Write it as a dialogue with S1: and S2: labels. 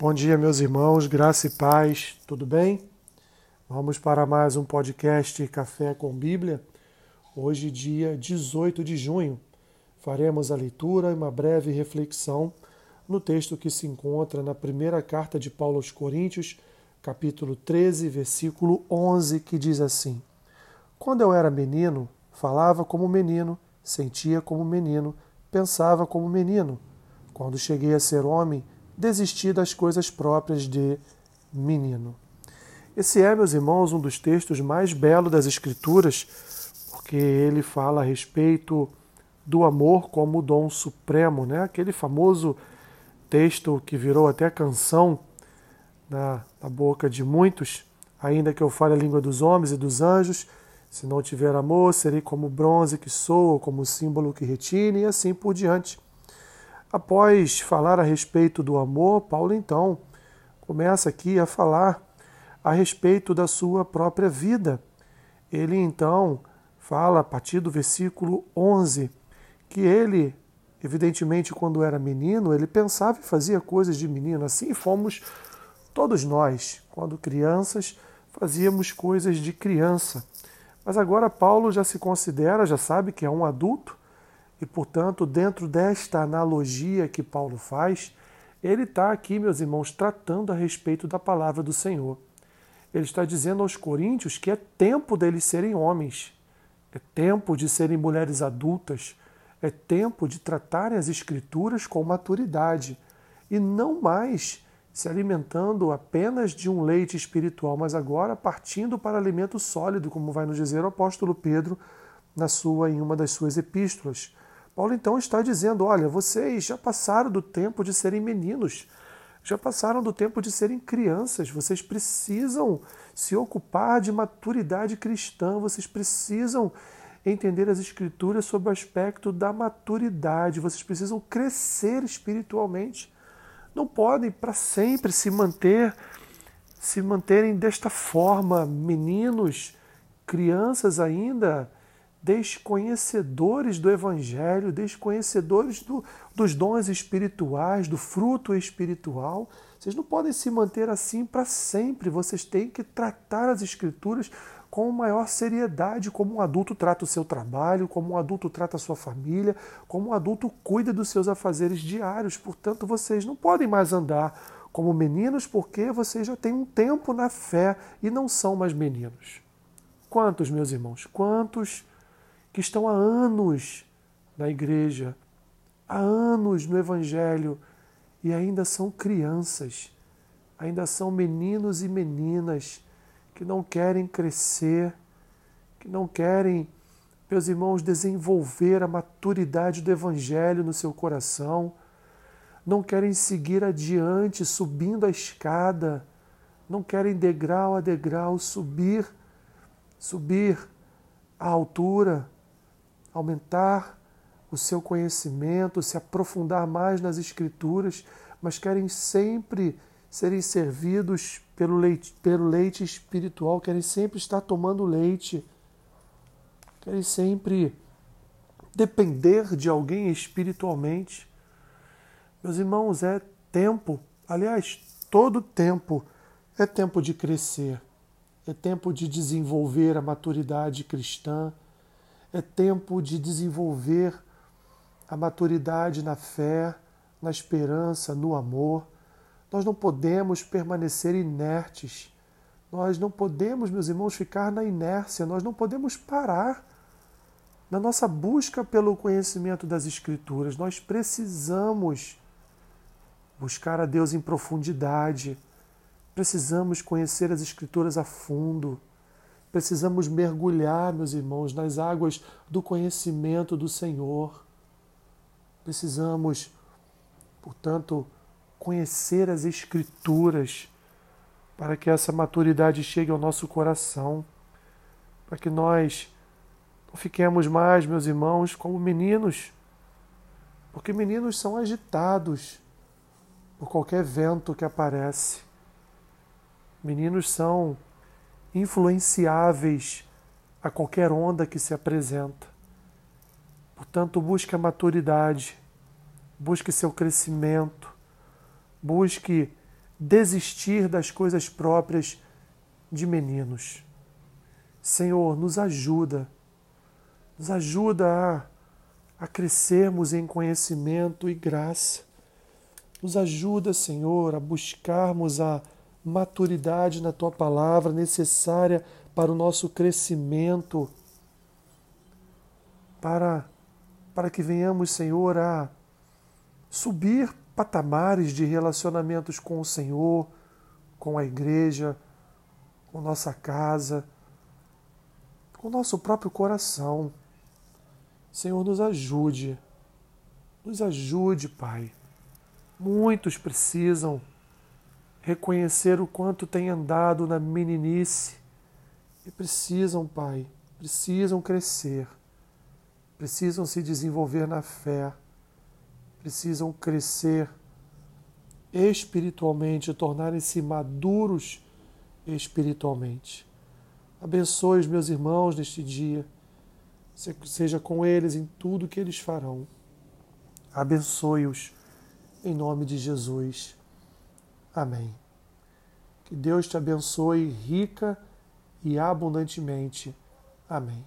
S1: Bom dia, meus irmãos, graça e paz, tudo bem? Vamos para mais um podcast Café com Bíblia. Hoje, dia 18 de junho, faremos a leitura e uma breve reflexão no texto que se encontra na primeira carta de Paulo aos Coríntios, capítulo 13, versículo 11, que diz assim: Quando eu era menino, falava como menino, sentia como menino, pensava como menino. Quando cheguei a ser homem, desistir das coisas próprias de menino. Esse é, meus irmãos, um dos textos mais belos das Escrituras, porque ele fala a respeito do amor como dom supremo, né? aquele famoso texto que virou até canção na, na boca de muitos, ainda que eu fale a língua dos homens e dos anjos, se não tiver amor, serei como bronze que soa, como símbolo que retine, e assim por diante. Após falar a respeito do amor, Paulo então começa aqui a falar a respeito da sua própria vida. Ele então fala, a partir do versículo 11, que ele, evidentemente, quando era menino, ele pensava e fazia coisas de menino. Assim fomos todos nós, quando crianças, fazíamos coisas de criança. Mas agora Paulo já se considera, já sabe que é um adulto e, portanto, dentro desta analogia que Paulo faz, ele está aqui, meus irmãos, tratando a respeito da palavra do Senhor. Ele está dizendo aos coríntios que é tempo deles serem homens, é tempo de serem mulheres adultas, é tempo de tratarem as Escrituras com maturidade e não mais se alimentando apenas de um leite espiritual, mas agora partindo para alimento sólido, como vai nos dizer o apóstolo Pedro na sua em uma das suas epístolas. Paulo então está dizendo: olha, vocês já passaram do tempo de serem meninos, já passaram do tempo de serem crianças, vocês precisam se ocupar de maturidade cristã, vocês precisam entender as Escrituras sob o aspecto da maturidade, vocês precisam crescer espiritualmente. Não podem para sempre se manter se manterem desta forma, meninos, crianças ainda, desconhecedores do Evangelho, desconhecedores do, dos dons espirituais, do fruto espiritual. Vocês não podem se manter assim para sempre. Vocês têm que tratar as Escrituras com maior seriedade, como um adulto trata o seu trabalho, como um adulto trata a sua família, como um adulto cuida dos seus afazeres diários. Portanto, vocês não podem mais andar como meninos, porque vocês já têm um tempo na fé e não são mais meninos. Quantos, meus irmãos, quantos que estão há anos na igreja, há anos no Evangelho e ainda são crianças, ainda são meninos e meninas que não querem crescer, que não querem, meus irmãos, desenvolver a maturidade do Evangelho no seu coração, não querem seguir adiante, subindo a escada, não querem degrau a degrau subir, subir a altura aumentar o seu conhecimento, se aprofundar mais nas Escrituras, mas querem sempre serem servidos pelo leite, pelo leite espiritual, querem sempre estar tomando leite, querem sempre depender de alguém espiritualmente. Meus irmãos, é tempo, aliás, todo tempo é tempo de crescer, é tempo de desenvolver a maturidade cristã é tempo de desenvolver a maturidade na fé, na esperança, no amor. Nós não podemos permanecer inertes. Nós não podemos, meus irmãos, ficar na inércia. Nós não podemos parar na nossa busca pelo conhecimento das Escrituras. Nós precisamos buscar a Deus em profundidade. Precisamos conhecer as Escrituras a fundo. Precisamos mergulhar, meus irmãos, nas águas do conhecimento do Senhor. Precisamos, portanto, conhecer as Escrituras para que essa maturidade chegue ao nosso coração, para que nós não fiquemos mais, meus irmãos, como meninos, porque meninos são agitados por qualquer vento que aparece. Meninos são influenciáveis a qualquer onda que se apresenta. Portanto, busque a maturidade, busque seu crescimento, busque desistir das coisas próprias de meninos. Senhor, nos ajuda, nos ajuda a, a crescermos em conhecimento e graça. Nos ajuda, Senhor, a buscarmos a maturidade na tua palavra necessária para o nosso crescimento, para, para que venhamos, Senhor, a subir patamares de relacionamentos com o Senhor, com a igreja, com nossa casa, com nosso próprio coração. Senhor, nos ajude, nos ajude, Pai. Muitos precisam reconhecer o quanto tem andado na meninice e precisam, Pai, precisam crescer, precisam se desenvolver na fé, precisam crescer espiritualmente, tornarem-se maduros espiritualmente. Abençoe os meus irmãos neste dia, seja com eles em tudo que eles farão. Abençoe-os em nome de Jesus. Amém. Que Deus te abençoe rica e abundantemente. Amém.